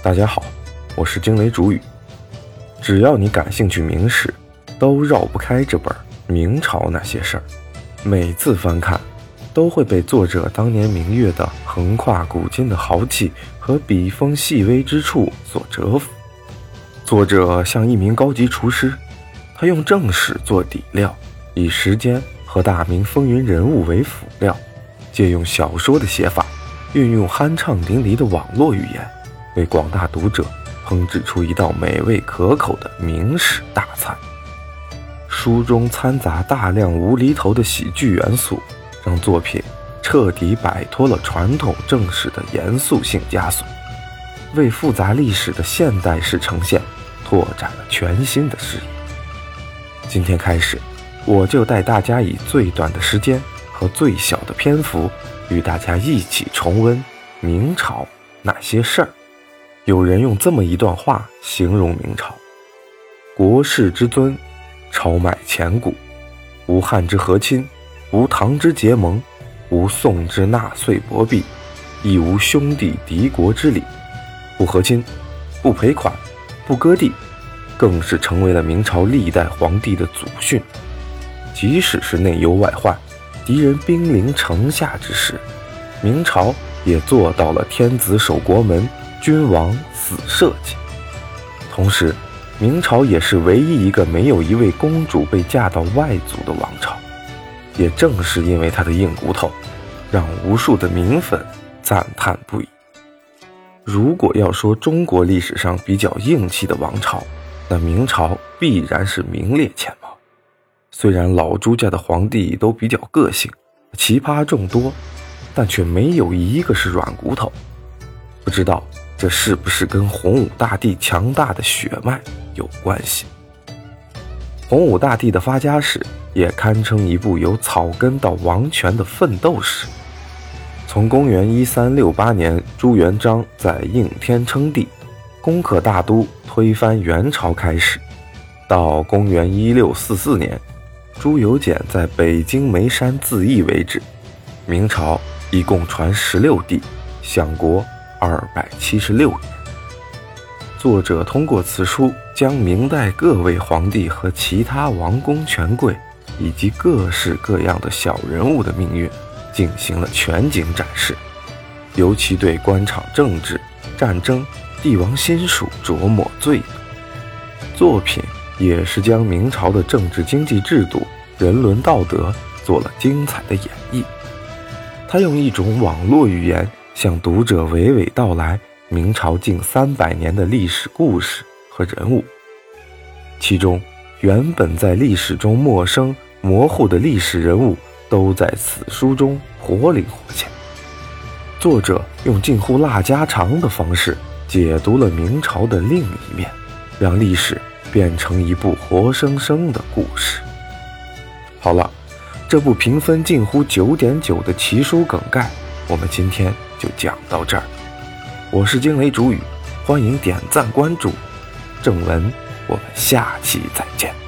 大家好，我是惊雷主语。只要你感兴趣明史，都绕不开这本《明朝那些事儿》。每次翻看，都会被作者当年明月的横跨古今的豪气和笔锋细微之处所折服。作者像一名高级厨师，他用正史做底料，以时间和大明风云人物为辅料，借用小说的写法，运用酣畅淋漓的网络语言。为广大读者烹制出一道美味可口的明史大餐。书中掺杂大量无厘头的喜剧元素，让作品彻底摆脱了传统正史的严肃性枷锁，为复杂历史的现代式呈现拓展了全新的视野。今天开始，我就带大家以最短的时间和最小的篇幅，与大家一起重温明朝那些事儿。有人用这么一段话形容明朝：国士之尊，朝迈前古，无汉之和亲，无唐之结盟，无宋之纳粹薄币，亦无兄弟敌国之礼。不和亲，不赔款，不割地，更是成为了明朝历代皇帝的祖训。即使是内忧外患，敌人兵临城下之时，明朝也做到了天子守国门。君王死社稷。同时，明朝也是唯一一个没有一位公主被嫁到外族的王朝。也正是因为他的硬骨头，让无数的明粉赞叹不已。如果要说中国历史上比较硬气的王朝，那明朝必然是名列前茅。虽然老朱家的皇帝都比较个性，奇葩众多，但却没有一个是软骨头。不知道。这是不是跟洪武大帝强大的血脉有关系？洪武大帝的发家史也堪称一部由草根到王权的奋斗史。从公元一三六八年朱元璋在应天称帝，攻克大都，推翻元朝开始，到公元一六四四年朱由检在北京眉山自缢为止，明朝一共传十六帝，享国。二百七十六年，作者通过此书将明代各位皇帝和其他王公权贵，以及各式各样的小人物的命运进行了全景展示，尤其对官场政治、战争、帝王亲属琢磨最。作品也是将明朝的政治经济制度、人伦道德做了精彩的演绎。他用一种网络语言。向读者娓娓道来明朝近三百年的历史故事和人物，其中原本在历史中陌生模糊的历史人物，都在此书中活灵活现。作者用近乎腊家常的方式解读了明朝的另一面，让历史变成一部活生生的故事。好了，这部评分近乎九点九的奇书梗概，我们今天。就讲到这儿，我是惊雷主语，欢迎点赞关注，正文，我们下期再见。